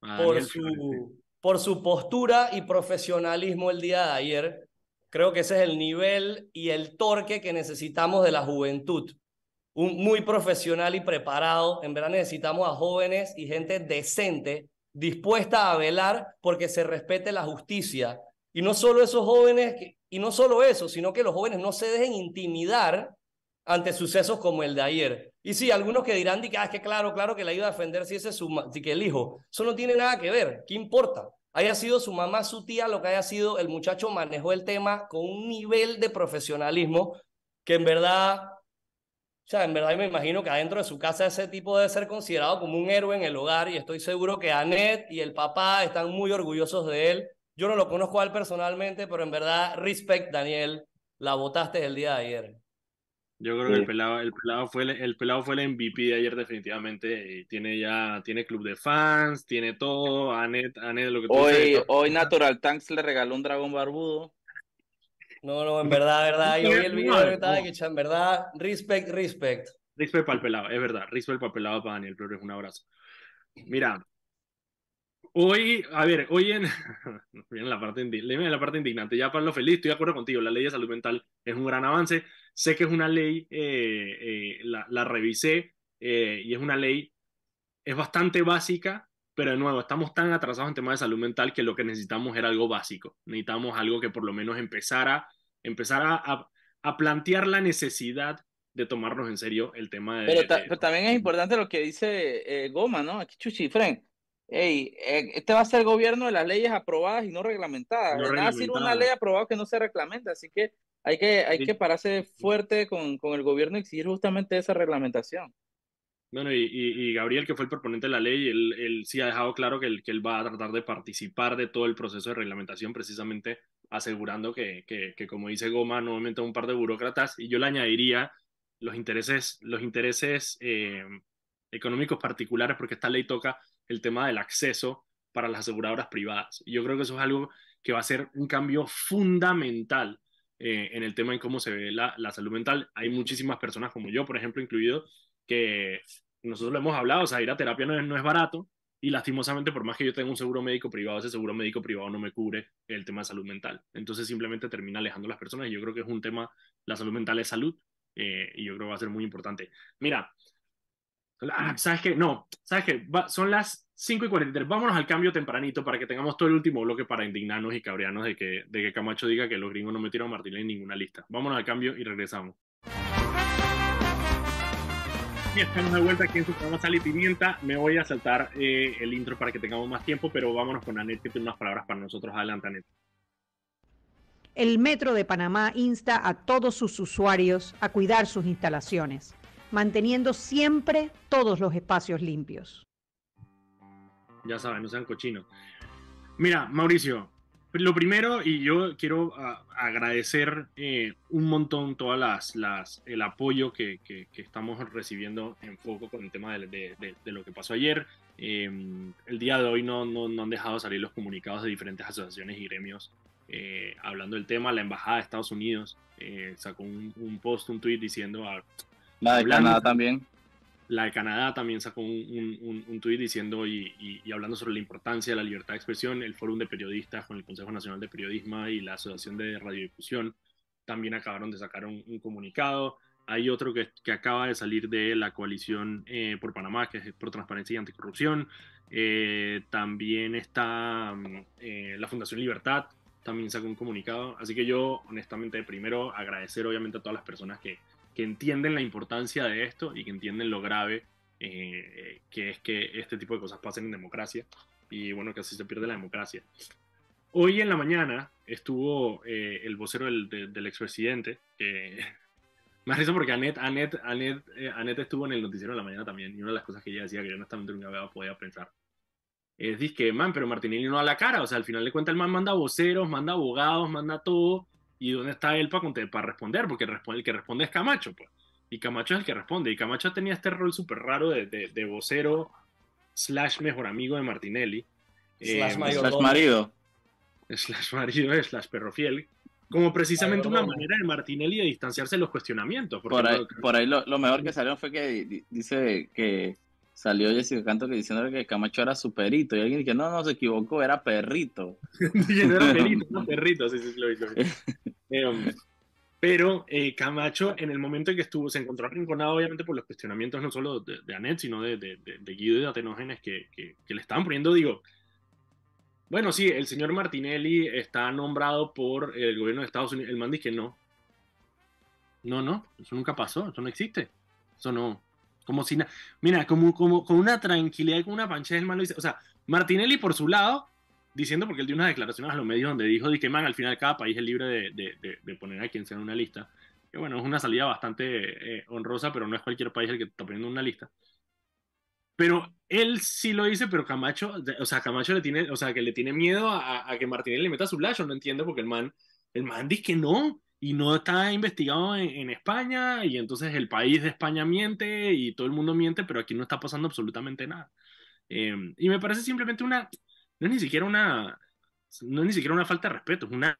S5: por, su, por su postura y profesionalismo el día de ayer. Creo que ese es el nivel y el torque que necesitamos de la juventud. Un, muy profesional y preparado. En verdad necesitamos a jóvenes y gente decente, dispuesta a velar porque se respete la justicia. Y no solo esos jóvenes, y no solo eso, sino que los jóvenes no se dejen intimidar ante sucesos como el de ayer. Y sí, algunos que dirán, ah, es que claro, claro que le iba a defender si ese es su, si que el hijo. Eso no tiene nada que ver. ¿Qué importa? haya sido su mamá, su tía, lo que haya sido, el muchacho manejó el tema con un nivel de profesionalismo que en verdad, o sea, en verdad me imagino que adentro de su casa ese tipo debe ser considerado como un héroe en el hogar y estoy seguro que Annette y el papá están muy orgullosos de él. Yo no lo conozco a él personalmente, pero en verdad, respect, Daniel, la votaste el día de ayer.
S1: Yo creo que el pelado, el pelado fue el, el, pelado fue el MVP de ayer definitivamente. Tiene ya, tiene club de fans, tiene todo. Anet, Anet, lo que tú
S3: hoy, hoy Natural Tanks le regaló un dragón barbudo.
S5: No, no, en verdad, verdad. Yo vi el video que estaba que en verdad, respect, respect.
S1: Respect para el pelado, es verdad. Respect para el pelado para Daniel Flores, un abrazo. Mira, hoy, a ver, hoy en, en la parte, en la parte indignante, ya para lo feliz, estoy de acuerdo contigo, la ley de salud mental es un gran avance, sé que es una ley, eh, eh, la, la, revisé eh, y es una ley, es bastante básica, pero de nuevo, estamos tan atrasados en temas de salud mental que lo que necesitamos era algo básico, necesitamos algo que por lo menos empezara, empezara a, a plantear la necesidad de tomarnos en serio el tema de...
S3: Pero,
S1: de,
S3: pero también es importante lo que dice Goma, ¿no? Aquí Chuchi, Frank hey, eh, este va a ser el gobierno de las leyes aprobadas y no reglamentadas. No va a ser una ley aprobada que no se reglamenta, así que hay que, hay que pararse fuerte con, con, el gobierno y exigir justamente esa reglamentación.
S1: Bueno, y, y, Gabriel, que fue el proponente de la ley, él, él, sí ha dejado claro que él, que él va a tratar de participar de todo el proceso de reglamentación, precisamente asegurando que, que, que como dice Goma, nuevamente un par de burócratas, y yo le añadiría los intereses, los intereses eh, económicos particulares, porque esta ley toca el tema del acceso para las aseguradoras privadas. Yo creo que eso es algo que va a ser un cambio fundamental eh, en el tema en cómo se ve la, la, salud mental. Hay muchísimas personas como yo, por ejemplo, incluido, que nosotros lo hemos hablado, o sea, ir a terapia no es, no es barato y lastimosamente, por más que yo tenga un seguro médico privado, ese seguro médico privado no me cubre el tema de salud mental. Entonces simplemente termina alejando a las personas y yo creo que es un tema, la salud mental es salud eh, y yo creo que va a ser muy importante. Mira, Ah, ¿Sabes qué? No, ¿sabes qué? son las 5 y 43. Vámonos al cambio tempranito para que tengamos todo el último bloque para indignarnos y cabrearnos de que, de que Camacho diga que los gringos no metieron a Martínez en ninguna lista. Vámonos al cambio y regresamos. Y estamos de vuelta aquí en su programa Sal y Pimienta. Me voy a saltar eh, el intro para que tengamos más tiempo, pero vámonos con Anet, que tiene unas palabras para nosotros. Adelante, Anet.
S4: El Metro de Panamá insta a todos sus usuarios a cuidar sus instalaciones manteniendo siempre todos los espacios limpios.
S1: Ya saben, no sean cochinos. Mira, Mauricio, lo primero, y yo quiero uh, agradecer eh, un montón todas las, el apoyo que, estamos recibiendo en foco con el tema de, lo que pasó ayer. Eh, el día de hoy no, han dejado salir los comunicados de diferentes asociaciones y gremios eh, hablando del tema. La Embajada de Estados Unidos eh, sacó un, post, un tweet diciendo a,
S3: la de Canadá también.
S1: La de Canadá también sacó un, un, un tuit diciendo y, y, hablando sobre la importancia de la libertad de expresión. El Fórum de Periodistas con el Consejo Nacional de Periodismo y la Asociación de Radiodifusión también acabaron de sacar un, comunicado. Hay otro que, que, acaba de salir de la coalición eh, por Panamá, que es por transparencia y anticorrupción. Eh, también está mm, eh, la Fundación Libertad, también sacó un comunicado. Así que yo, honestamente, primero agradecer obviamente a todas las personas que, que entienden la importancia de esto y que entienden lo grave eh, que es que este tipo de cosas pasen en democracia y bueno, que así se pierde la democracia. Hoy en la mañana estuvo eh, el vocero del, del, expresidente, eh, me risa porque Anet, Anet, Anet, Anet, estuvo en el noticiero de la mañana también y una de las cosas que ella decía que yo honestamente nunca podía pensar es que, man, pero Martinelli no da la cara, o sea, al final de cuentas el man manda voceros, manda abogados, manda todo, ¿Y dónde está él para, para responder? Porque el, que responde es Camacho, pues. Y Camacho es el que responde. Y Camacho tenía este rol súper raro de, de, vocero slash mejor amigo de Martinelli.
S3: Slash, eh, marido.
S1: Slash marido, slash perro fiel. Como precisamente una manera de Martinelli de distanciarse de los cuestionamientos.
S3: Por ahí, por ahí lo, lo, mejor que salió fue que dice que salió Jessica Canto que diciendo que Camacho era su perito y alguien dijo, no, no, se equivocó, era perrito.
S1: era perito, no perrito, sí, sí, lo hizo. eh, pero eh, Camacho, en el momento en que estuvo, se encontró arrinconado, obviamente, por los cuestionamientos no solo de, de Anet, sino de, de, de, Guido y de Atenógenes que, que, que, le estaban poniendo, digo, bueno, sí, el señor Martinelli está nombrado por el gobierno de Estados Unidos. El man dice que no. No, no, eso nunca pasó, eso no existe. Eso no, como si, mira, como, como con una tranquilidad con una pancha del malo. O sea, Martinelli por su lado, diciendo, porque él dio unas declaraciones a los medios donde dijo que, man, al final cada país es libre de, de, poner a quien sea en una lista. Que bueno, es una salida bastante eh, honrosa, pero no es cualquier país el que está poniendo una lista. Pero él sí lo dice, pero Camacho, o sea, Camacho le tiene, o sea, que le tiene miedo a, que Martinelli le meta su lazo, no entiendo, porque el man, el man dice que no, y no está investigado en, España y entonces el país de España miente y todo el mundo miente, pero aquí no está pasando absolutamente nada. Em, y me parece simplemente una, no es ni siquiera una, no es ni siquiera una falta de respeto, es una,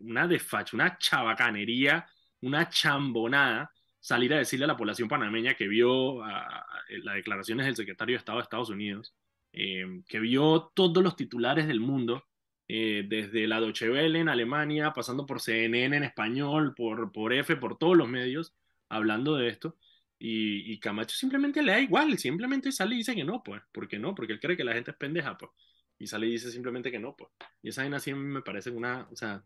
S1: una desfacho, una chabacanería, una chambonada salir a decirle a la población panameña que vio las declaraciones del secretario de Estado de Estados Unidos, em, que vio todos los titulares del mundo eh, desde la Deutsche Welle en Alemania, pasando por CNN en español, por, por F, por todos los medios, hablando de esto. Y, Camacho simplemente le da igual, simplemente sale y dice que no, pues. ¿Por qué no? Porque él cree que la gente es pendeja, pues. Y sale y dice simplemente que no, pues. Y esa vaina sí me parece una, o sea,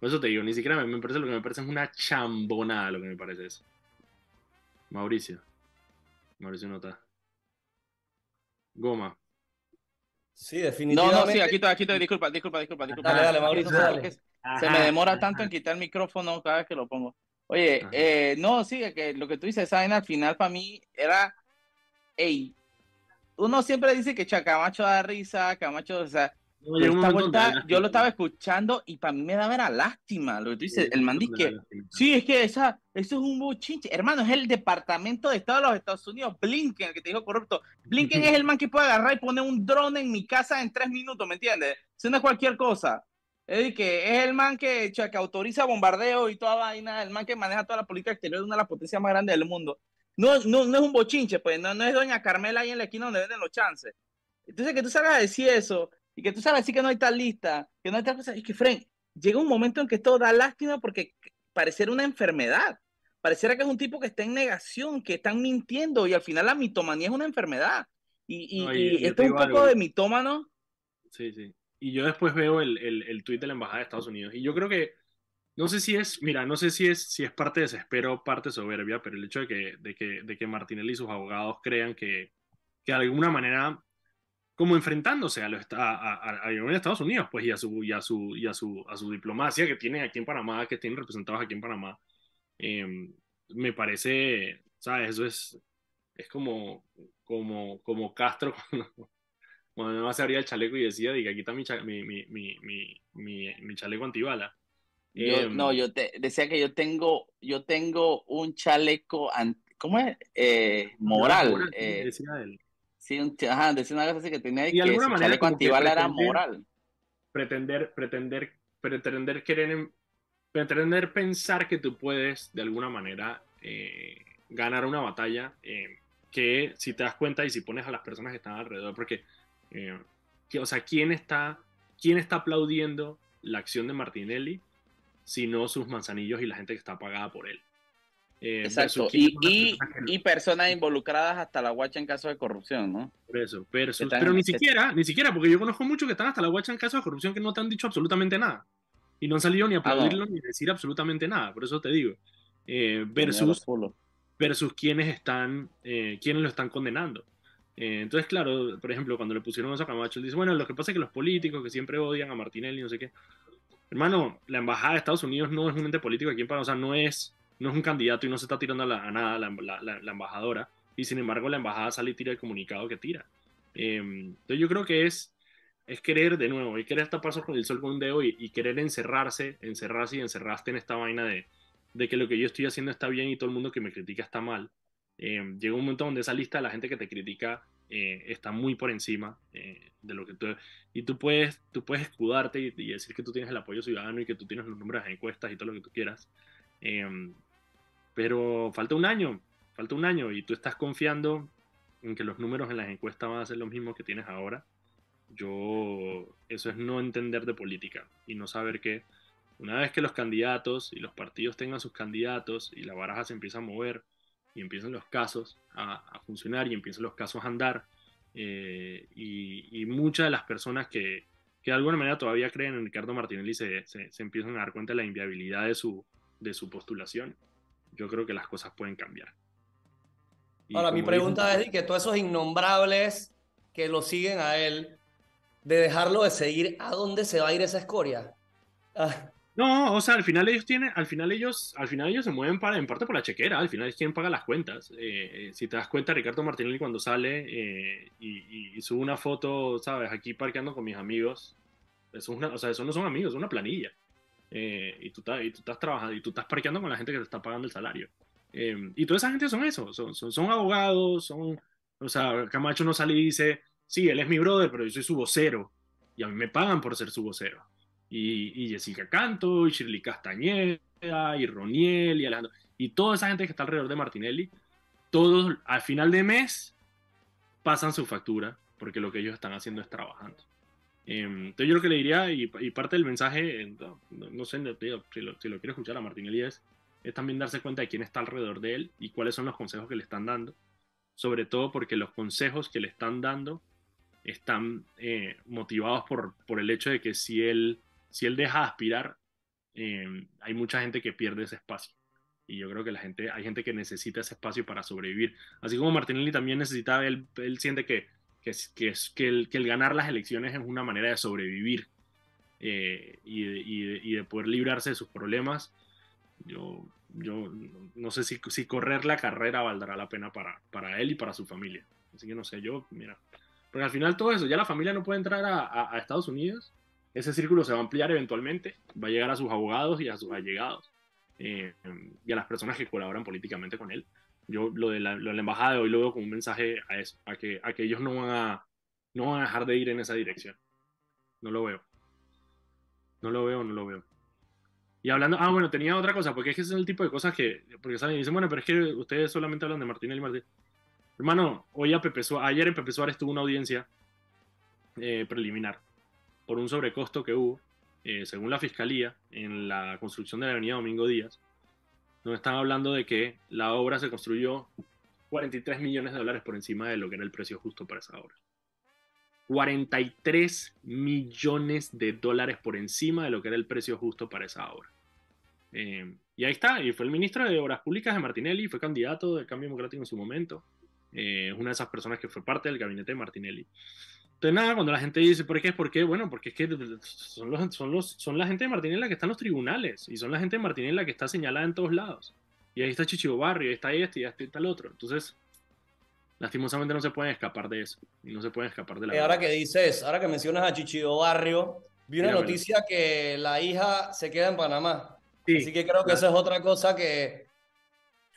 S1: por eso te digo, ni siquiera me, me parece lo que me parece es una chambonada lo que me parece eso. Mauricio. Mauricio nota. Goma.
S5: Sí, definitivamente.
S3: No, no, sí, aquí estoy, aquí estoy, disculpa, disculpa, disculpa, disculpa.
S5: Dale, dale, Mauricio, dale.
S3: Se me demora tanto en quitar el micrófono cada vez que lo pongo. Oye, eh, no, sí, que lo que tú dices, Sain, al final para mí era, ey, uno siempre dice que Camacho da risa, Camacho, o sea, yo lo estaba escuchando y para mí me daba era lástima lo que tú dices. el man que, sí, es que esa, eso es un bochinche. Hermano, es el Departamento de Estado de los Estados Unidos, Blinken, el que te dijo corrupto. Blinken es el man que puede agarrar y poner un drone en mi casa en tres minutos, ¿me entiendes? Eso no es cualquier cosa. Es que es el man que, que autoriza bombardeo y toda vaina, el man que maneja toda la política exterior de una de las potencias más grandes del mundo. No, no, no es un bochinche, pues, no, no es doña Carmela ahí en la esquina donde venden los chances. Entonces, que tú salgas a decir eso y que tú sabes así que no hay tal lista, que no hay tal cosa, y que, Fren, llega un momento en que todo da lástima porque pareciera una enfermedad. Pareciera que es un tipo que está en negación, que están mintiendo, y al final la mitomanía es una enfermedad. Y, y, esto es un poco de mitómano.
S1: Sí, sí. Y yo después veo el, el, el tuit de la Embajada de Estados Unidos, y yo creo que, no sé si es, mira, no sé si es, si es parte de desespero parte soberbia, pero el hecho de que, de que, de que Martinelli y sus abogados crean que, que de alguna manera como enfrentándose a, los, a, a, Estados Unidos, pues, y a su, y a su, y a su, a su diplomacia que tienen aquí en Panamá, que tienen representados aquí en Panamá. Em, me parece, ¿sabes? Eso es, es como, como, como Castro cuando, no se abría el chaleco y decía, diga, aquí está mi, mi, mi, mi, mi, chaleco antibala.
S3: Em, no, yo te decía que yo tengo, yo tengo un chaleco, ¿cómo es? Eh, moral. moral eh, decía él Sí, un, ajá, decía una que tenía y que su chaleco antibala era moral.
S1: Pretender, pretender, pretender querer, pretender pensar que tú puedes de alguna manera eh, ganar una batalla, eh, que si te das cuenta y si pones a las personas que están alrededor, porque, eh, que, o sea, ¿quién está, ¿quién está aplaudiendo la acción de Martinelli sino sus manzanillos y la gente que está pagada por él?
S3: Eh, Exacto, y, y, y, personas involucradas hasta la guacha en casos de corrupción, ¿no?
S1: Por eso, pero ni siquiera, ni siquiera, porque yo conozco muchos que están hasta la guacha en casos de corrupción que no te han dicho absolutamente nada. Y no han salido ni a ah, aplaudirlo ni a decir absolutamente nada, por eso te digo. Eh, versus, versus quienes están, eh, quienes lo están condenando. Entonces, claro, por ejemplo, cuando le pusieron eso a Camacho, él dice, bueno, lo que pasa es que los políticos que siempre odian a Martinelli, no sé qué. Hermano, la embajada de Estados Unidos no es un ente político aquí en o sea, no es, no es un candidato y no se está tirando a, nada la, la, embajadora. Y sin embargo, la embajada sale y tira el comunicado que tira. entonces, yo creo que es, es querer, de nuevo, y querer taparse con el sol con un dedo y, y querer encerrarse, encerrarse y encerraste en esta vaina de, de que lo que yo estoy haciendo está bien y todo el mundo que me critica está mal. Eh, llega un momento donde esa lista de la gente que te critica eh, está muy por encima eh, de lo que tú... Y tú puedes, tú puedes escudarte y, decir que tú tienes el apoyo ciudadano y que tú tienes los números de encuestas y todo lo que tú quieras. Pero falta un año, falta un año y tú estás confiando en que los números en las encuestas van a ser los mismos que tienes ahora. Yo, eso es no entender de política y no saber que una vez que los candidatos y los partidos tengan sus candidatos y la baraja se empieza a mover y empiezan los casos a, funcionar y empiezan los casos a andar, eh, y, muchas de las personas que, de alguna manera todavía creen en Ricardo Martinelli se, se, empiezan a dar cuenta de la inviabilidad de su, de su postulación, yo creo que las cosas pueden cambiar.
S5: Ahora, mi pregunta es que todos esos innombrables que lo siguen a él, de dejarlo de seguir, ¿a dónde se va a ir esa escoria?
S1: Ah. No, o sea, al final ellos tienen, al final ellos, al final ellos se mueven para, en parte por la chequera, al final es quien paga las cuentas. Eh, eh, si te das cuenta, Ricardo Martinelli cuando sale eh, y, sube una foto, sabes, aquí parqueando con mis amigos, eso, es una, o sea, eso no son amigos, es una planilla. Y, tú estás, y tú estás trabajando y tú estás parqueando con la gente que te está pagando el salario. y toda esa gente son eso, son, son, son abogados, son, o sea, Camacho no sale y dice, sí, él es mi brother, pero yo soy su vocero y a mí me pagan por ser su vocero y, Jessica Canto, y Shirley Castañeda, y Roniel, y Alejandro, y toda esa gente que está alrededor de Martinelli, todos al final de mes pasan su factura, porque lo que ellos están haciendo es trabajando. Em, entonces yo lo que le diría, y, parte del mensaje, no, sé si lo, si quiero escuchar a Martinelli, es, es también darse cuenta de quién está alrededor de él y cuáles son los consejos que le están dando. Sobre todo porque los consejos que le están dando están eh, motivados por, por el hecho de que si él si él deja de aspirar, em, hay mucha gente que pierde ese espacio. Y yo creo que la gente, hay gente que necesita ese espacio para sobrevivir. Así como Martinelli también necesitaba, él, él siente que, que, que, que, el, que, el, ganar las elecciones es una manera de sobrevivir eh, y, y, y, de poder librarse de sus problemas. Yo, yo no sé si, si, correr la carrera valdrá la pena para, para él y para su familia. Así que no sé, yo, mira. Porque al final todo eso, ya la familia no puede entrar a, a Estados Unidos ese círculo se va a ampliar eventualmente, va a llegar a sus abogados y a sus allegados eh, y a las personas que colaboran políticamente con él. Yo lo de la, embajada de hoy lo veo como un mensaje a eso, a que, a que ellos no van a, no van a dejar de ir en esa dirección. No lo veo. No lo veo, no lo veo. Y hablando, ah, bueno, tenía otra cosa, porque es que ese es el tipo de cosas que, porque saben, dicen, bueno, pero es que ustedes solamente hablan de Martínez y Martín. Hermano, hoy a Pepe ayer en Pepe Suárez tuvo una audiencia eh, preliminar por un sobrecosto que hubo, eh, según la fiscalía, en la construcción de la avenida Domingo Díaz. Nos están hablando de que la obra se construyó 43 millones de dólares por encima de lo que era el precio justo para esa obra. 43 millones de dólares por encima de lo que era el precio justo para esa obra. Eh, y ahí está, y fue el ministro de Obras Públicas de Martinelli, fue candidato del Cambio Democrático en su momento. Eh, una de esas personas que fue parte del gabinete de Martinelli. Entonces, nada, cuando la gente dice, ¿por qué? ¿Por qué? Bueno, porque es que son, los, son, los, son la gente de Martínez la que está en los tribunales y son la gente de Martínez la que está señalada en todos lados. Y ahí está Chichibo Barrio, ahí está este y ahí está el otro. Entonces, lastimosamente no se pueden escapar de eso y no se pueden escapar de la.
S5: Y ahora que dices, ahora que mencionas a Chichibo Barrio, vi una noticia que la hija se queda en Panamá. Así que creo que eso es otra cosa que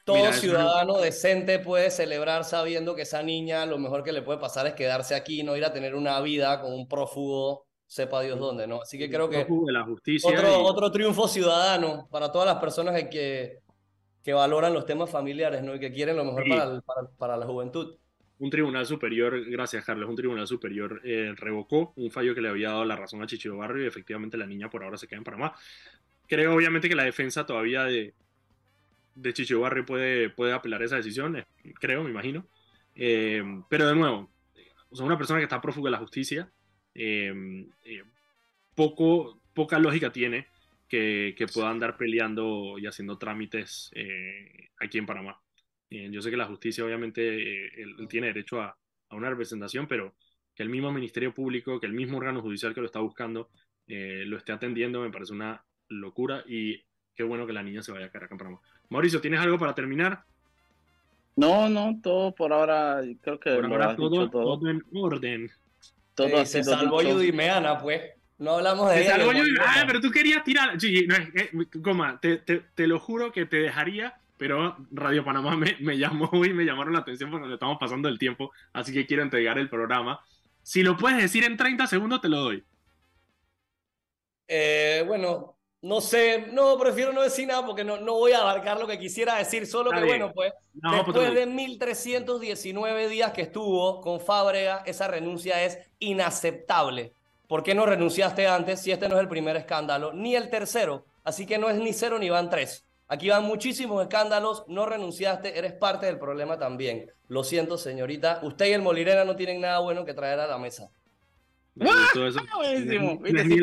S5: todo ciudadano decente puede celebrar sabiendo que esa niña lo mejor que le puede pasar es quedarse aquí, no ir a tener una vida con un prófugo, sepa Dios dónde, ¿no? Así que creo que
S1: la justicia
S5: otro, otro triunfo ciudadano para todas las personas que, que valoran los temas familiares, ¿no? Y que quieren lo mejor para, para, la juventud.
S1: Un tribunal superior, gracias Carlos, un tribunal superior eh, revocó un fallo que le había dado la razón a Chichido Barrio y efectivamente la niña por ahora se queda en Panamá. Creo obviamente que la defensa todavía de, de Chichido Barrio puede, puede apelar esa decisión, eh, creo, me imagino. Eh, pero de nuevo, o una persona que está prófuga de la justicia, poco, poca lógica tiene que, que pueda andar peleando y haciendo trámites eh, aquí en Panamá. Eh, yo sé que la justicia obviamente eh, él, tiene derecho a, a, una representación, pero que el mismo Ministerio Público, que el mismo órgano judicial que lo está buscando, lo esté atendiendo, me parece una locura y qué bueno que la niña se vaya a en Panamá. Mauricio, ¿tienes algo para terminar?
S3: No, no, todo por ahora, creo que
S1: por ahora todo, todo. en orden.
S5: Todo se salvó Yudimeana, pues. No hablamos de ella.
S1: ah, pero tú querías tirar. Sí, no, eh, coma, te, te, te, lo juro que te dejaría, pero Radio Panamá me, me, llamó y me llamaron la atención porque estamos pasando el tiempo, así que quiero entregar el programa. Si lo puedes decir en 30 segundos, te lo doy.
S5: Eh, bueno, no sé, no, prefiero no decir nada porque no, no voy a abarcar lo que quisiera decir, solo que bueno, pues, pues después de 1319 días que estuvo con Fábrega, esa renuncia es inaceptable. ¿Por qué no renunciaste antes si este no es el primer escándalo? Ni el tercero. Así que no es ni cero ni van tres. Aquí van muchísimos escándalos, no renunciaste, eres parte del problema también. Lo siento, señorita. Usted y el Molirena no tienen nada bueno que traer a la mesa.
S3: Buenísimo. Viste si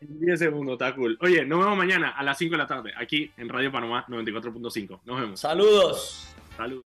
S3: 10
S1: segundos, está cool. Oye, nos vemos mañana a las 5 de la tarde, aquí en Radio Panamá 94.5. Nos vemos.
S5: Saludos.
S1: Saludos.